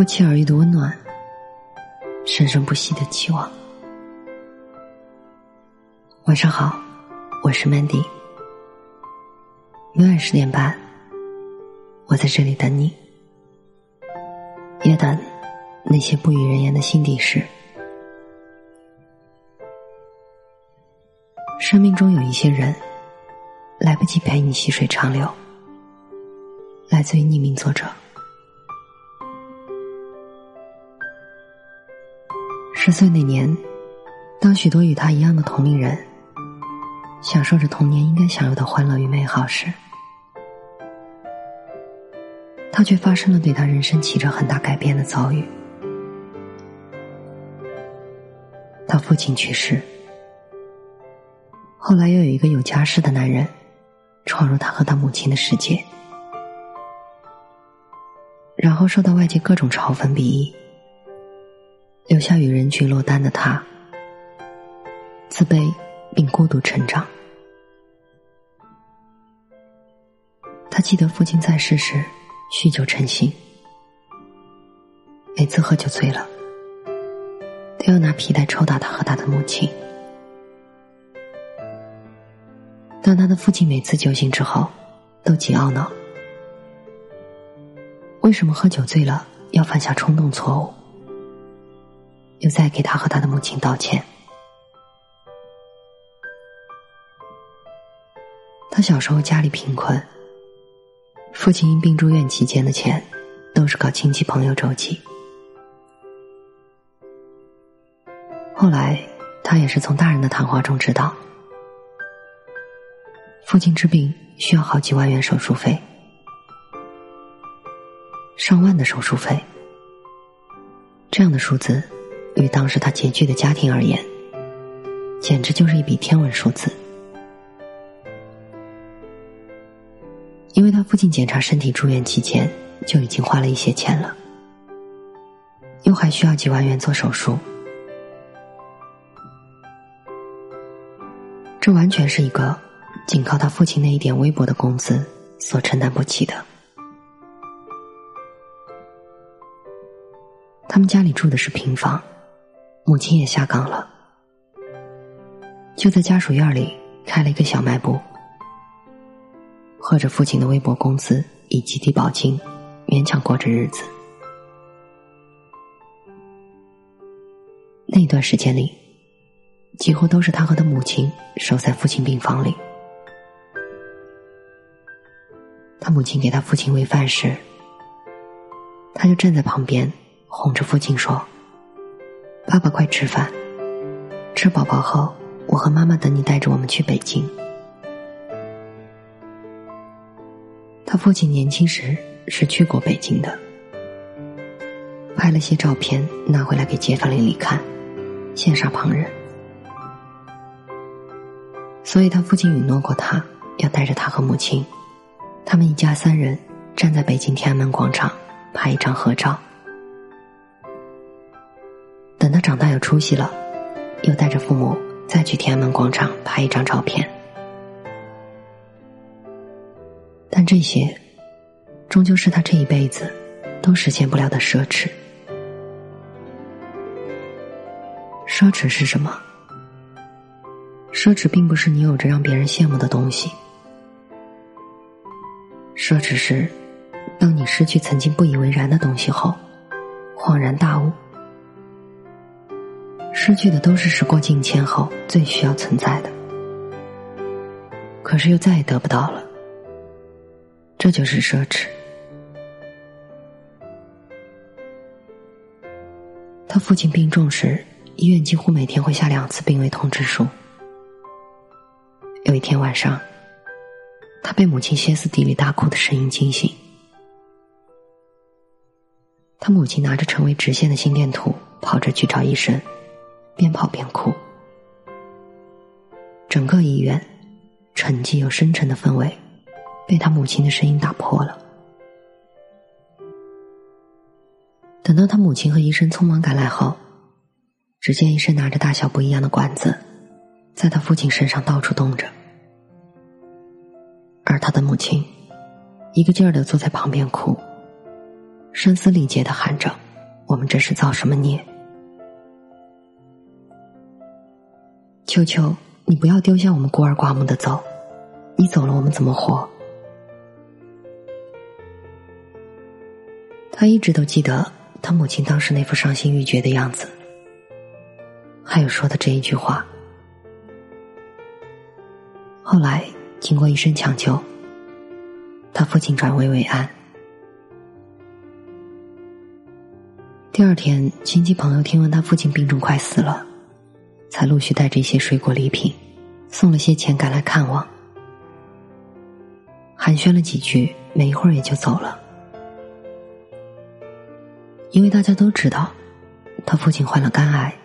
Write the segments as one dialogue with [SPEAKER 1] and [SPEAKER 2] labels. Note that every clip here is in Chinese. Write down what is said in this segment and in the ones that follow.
[SPEAKER 1] 不期而遇的温暖，生生不息的期望。晚上好，我是 Mandy。每晚十点半，我在这里等你，也等那些不语人言的心底事。生命中有一些人，来不及陪你细水长流。来自于匿名作者。十岁那年，当许多与他一样的同龄人享受着童年应该享有的欢乐与美好时，他却发生了对他人生起着很大改变的遭遇。他父亲去世，后来又有一个有家室的男人闯入他和他母亲的世界。然后受到外界各种嘲讽鄙夷，留下与人群落单的他，自卑并孤独成长。他记得父亲在世时酗酒成性，每次喝酒醉了，都要拿皮带抽打他和他的母亲。当他的父亲每次酒醒之后，都极懊恼。为什么喝酒醉了要犯下冲动错误？又再给他和他的母亲道歉。他小时候家里贫困，父亲因病住院期间的钱都是靠亲戚朋友周济。后来他也是从大人的谈话中知道，父亲治病需要好几万元手术费。上万的手术费，这样的数字，与当时他拮据的家庭而言，简直就是一笔天文数字。因为他父亲检查身体住院期间就已经花了一些钱了，又还需要几万元做手术，这完全是一个仅靠他父亲那一点微薄的工资所承担不起的。他们家里住的是平房，母亲也下岗了，就在家属院里开了一个小卖部，喝着父亲的微薄工资以及低保金，勉强过着日子。那段时间里，几乎都是他和他母亲守在父亲病房里。他母亲给他父亲喂饭时，他就站在旁边。哄着父亲说：“爸爸，快吃饭，吃饱饱后，我和妈妈等你带着我们去北京。”他父亲年轻时是去过北京的，拍了些照片拿回来给街坊邻里看，羡煞旁人。所以他父亲允诺过他，要带着他和母亲，他们一家三人站在北京天安门广场拍一张合照。有出息了，又带着父母再去天安门广场拍一张照片。但这些，终究是他这一辈子都实现不了的奢侈。奢侈是什么？奢侈并不是你有着让别人羡慕的东西。奢侈是，当你失去曾经不以为然的东西后，恍然大悟。失去的都是时过境迁后最需要存在的，可是又再也得不到了。这就是奢侈。他父亲病重时，医院几乎每天会下两次病危通知书。有一天晚上，他被母亲歇斯底里大哭的声音惊醒。他母亲拿着成为直线的心电图，跑着去找医生。边跑边哭，整个医院沉寂又深沉的氛围被他母亲的声音打破了。等到他母亲和医生匆忙赶来后，只见医生拿着大小不一样的管子，在他父亲身上到处动着，而他的母亲一个劲儿的坐在旁边哭，声嘶力竭的喊着：“我们这是造什么孽？秋秋，你不要丢下我们孤儿寡母的走，你走了，我们怎么活？他一直都记得他母亲当时那副伤心欲绝的样子，还有说的这一句话。后来经过医生抢救，他父亲转危为安。第二天，亲戚朋友听闻他父亲病重快死了，才陆续带着一些水果礼品，送了些钱赶来看望，寒暄了几句，没一会儿也就走了。因为大家都知道，他父亲患了肝癌，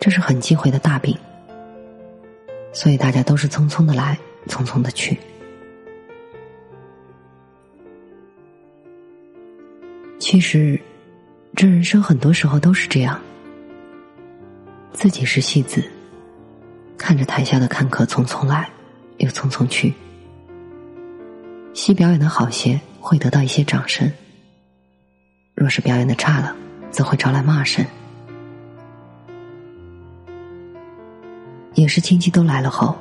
[SPEAKER 1] 这是很忌讳的大病，所以大家都是匆匆的来，匆匆的去。其实，这人生很多时候都是这样，自己是戏子，看着台下的看客匆匆来，又匆匆去，戏表演的好些，会得到一些掌声。若是表演的差了，则会招来骂声。也是亲戚都来了后，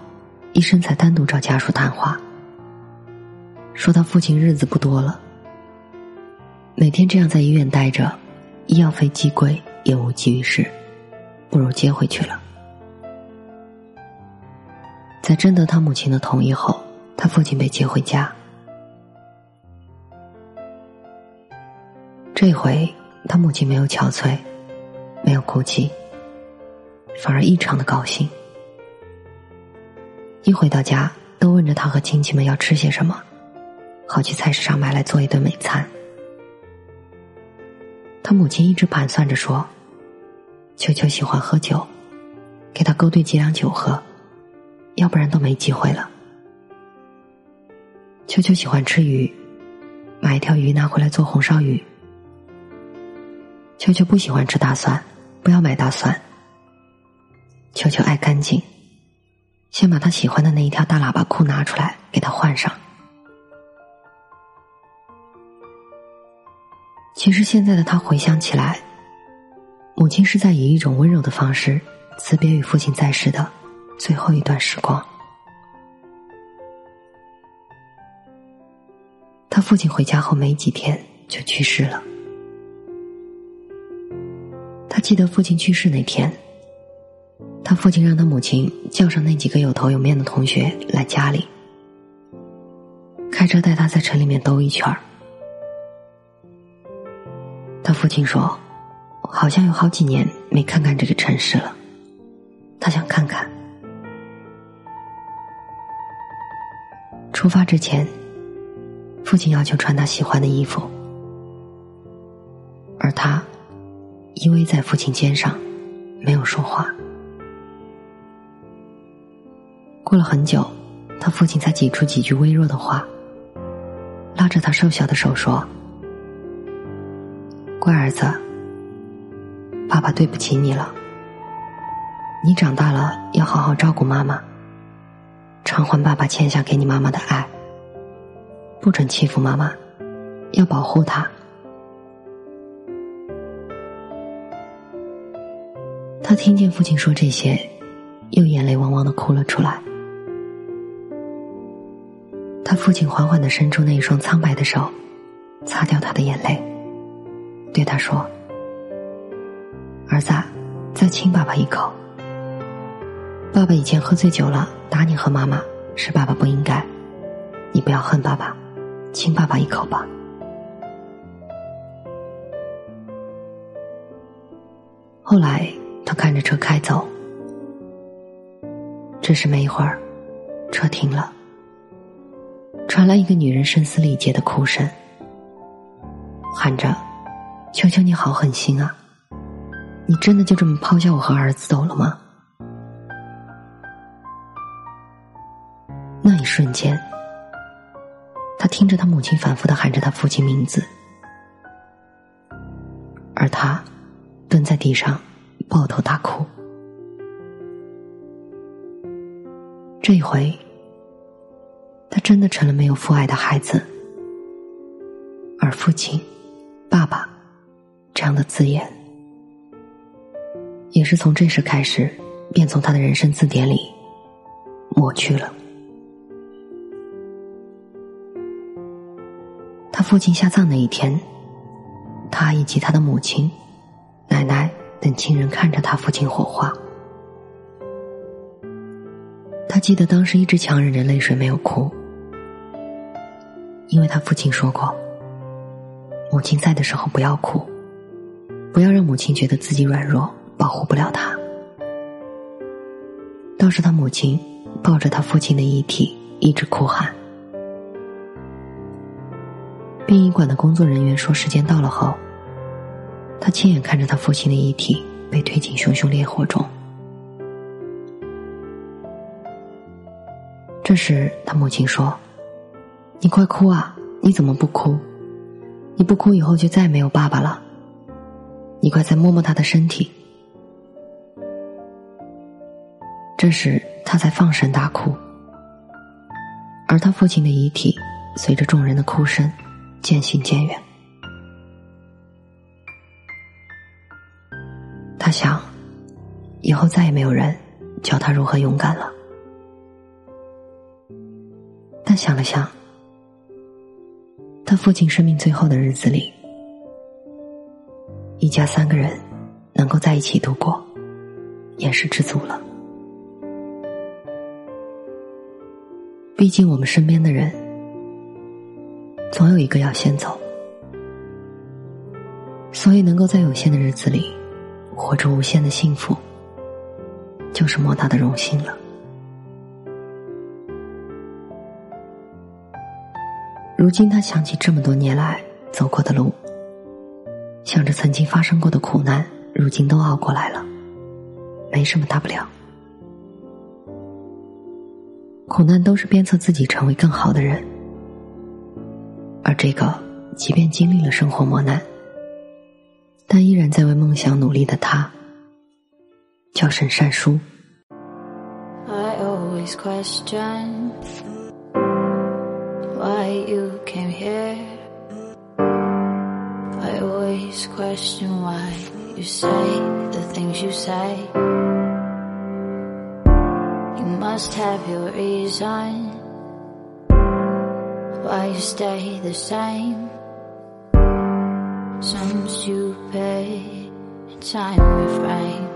[SPEAKER 1] 医生才单独找家属谈话，说他父亲日子不多了，每天这样在医院待着，医药费既贵也无济于事，不如接回去了。在征得他母亲的同意后，他父亲被接回家。这回他母亲没有憔悴，没有哭泣，反而异常的高兴。一回到家，都问着他和亲戚们要吃些什么，好去菜市场买来做一顿美餐。他母亲一直盘算着说：“秋秋喜欢喝酒，给他勾兑几两酒喝，要不然都没机会了。”秋秋喜欢吃鱼，买一条鱼拿回来做红烧鱼。秋秋不喜欢吃大蒜，不要买大蒜。秋秋爱干净，先把他喜欢的那一条大喇叭裤拿出来给他换上。其实现在的他回想起来，母亲是在以一种温柔的方式辞别与父亲在世的最后一段时光。他父亲回家后没几天就去世了。他记得父亲去世那天，他父亲让他母亲叫上那几个有头有面的同学来家里，开车带他在城里面兜一圈儿。他父亲说：“好像有好几年没看看这个城市了，他想看看。”出发之前，父亲要求穿他喜欢的衣服，而他。依偎在父亲肩上，没有说话。过了很久，他父亲才挤出几句微弱的话，拉着他瘦小的手说：“乖儿子，爸爸对不起你了。你长大了要好好照顾妈妈，偿还爸爸欠下给你妈妈的爱。不准欺负妈妈，要保护她。”他听见父亲说这些，又眼泪汪汪的哭了出来。他父亲缓缓的伸出那一双苍白的手，擦掉他的眼泪，对他说：“儿子，再亲爸爸一口。爸爸以前喝醉酒了，打你和妈妈，是爸爸不应该。你不要恨爸爸，亲爸爸一口吧。”后来。他看着车开走，只是没一会儿，车停了，传来一个女人声嘶力竭的哭声，喊着：“求求你好狠心啊！你真的就这么抛下我和儿子走了吗？”那一瞬间，他听着他母亲反复的喊着他父亲名字，而他蹲在地上。抱头大哭。这一回，他真的成了没有父爱的孩子，而父亲、爸爸这样的字眼，也是从这时开始，便从他的人生字典里抹去了。他父亲下葬那一天，他以及他的母亲、奶奶等亲人看着他父亲火化。他记得当时一直强忍着泪水没有哭，因为他父亲说过：“母亲在的时候不要哭，不要让母亲觉得自己软弱，保护不了他。”倒是他母亲抱着他父亲的遗体一直哭喊。殡仪馆的工作人员说时间到了后，他亲眼看着他父亲的遗体被推进熊熊烈火中。这时，他母亲说：“你快哭啊！你怎么不哭？你不哭以后就再也没有爸爸了。你快再摸摸他的身体。”这时，他才放声大哭，而他父亲的遗体随着众人的哭声渐行渐远。他想，以后再也没有人教他如何勇敢了。但想了想，他父亲生命最后的日子里，一家三个人能够在一起度过，也是知足了。毕竟我们身边的人，总有一个要先走，所以能够在有限的日子里，活出无限的幸福，就是莫大的荣幸了。如今他想起这么多年来走过的路，想着曾经发生过的苦难，如今都熬过来了，没什么大不了。苦难都是鞭策自己成为更好的人，而这个即便经历了生活磨难，但依然在为梦想努力的他，叫沈善书。
[SPEAKER 2] why you came here. I always question why you say the things you say. Must have your reason why you stay the same. Some stupid time refrain.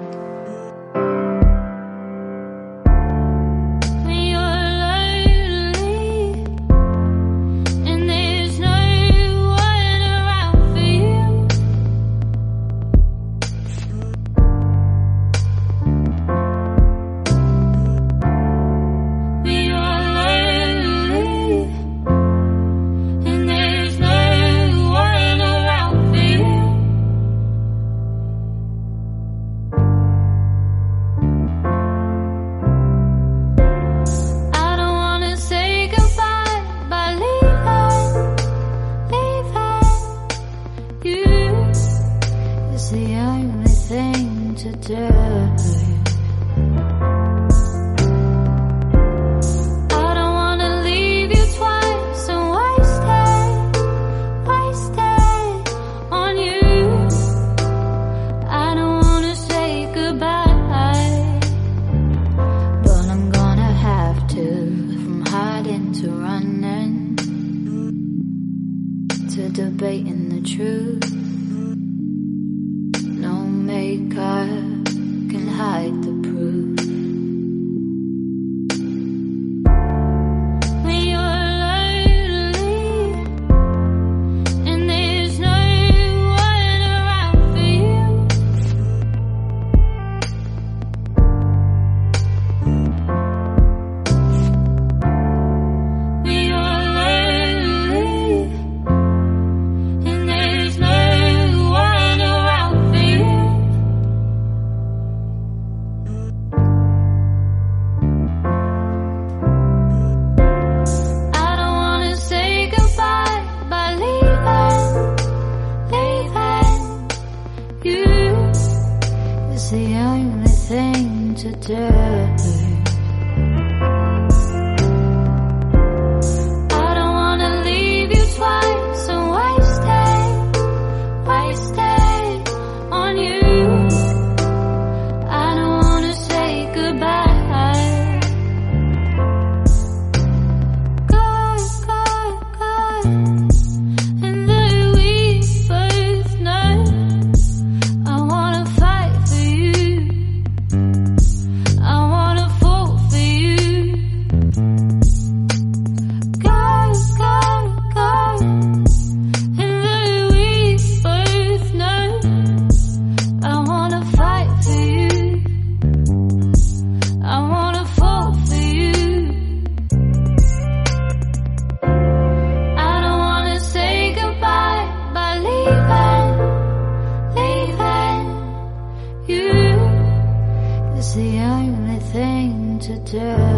[SPEAKER 2] The only thing to do tell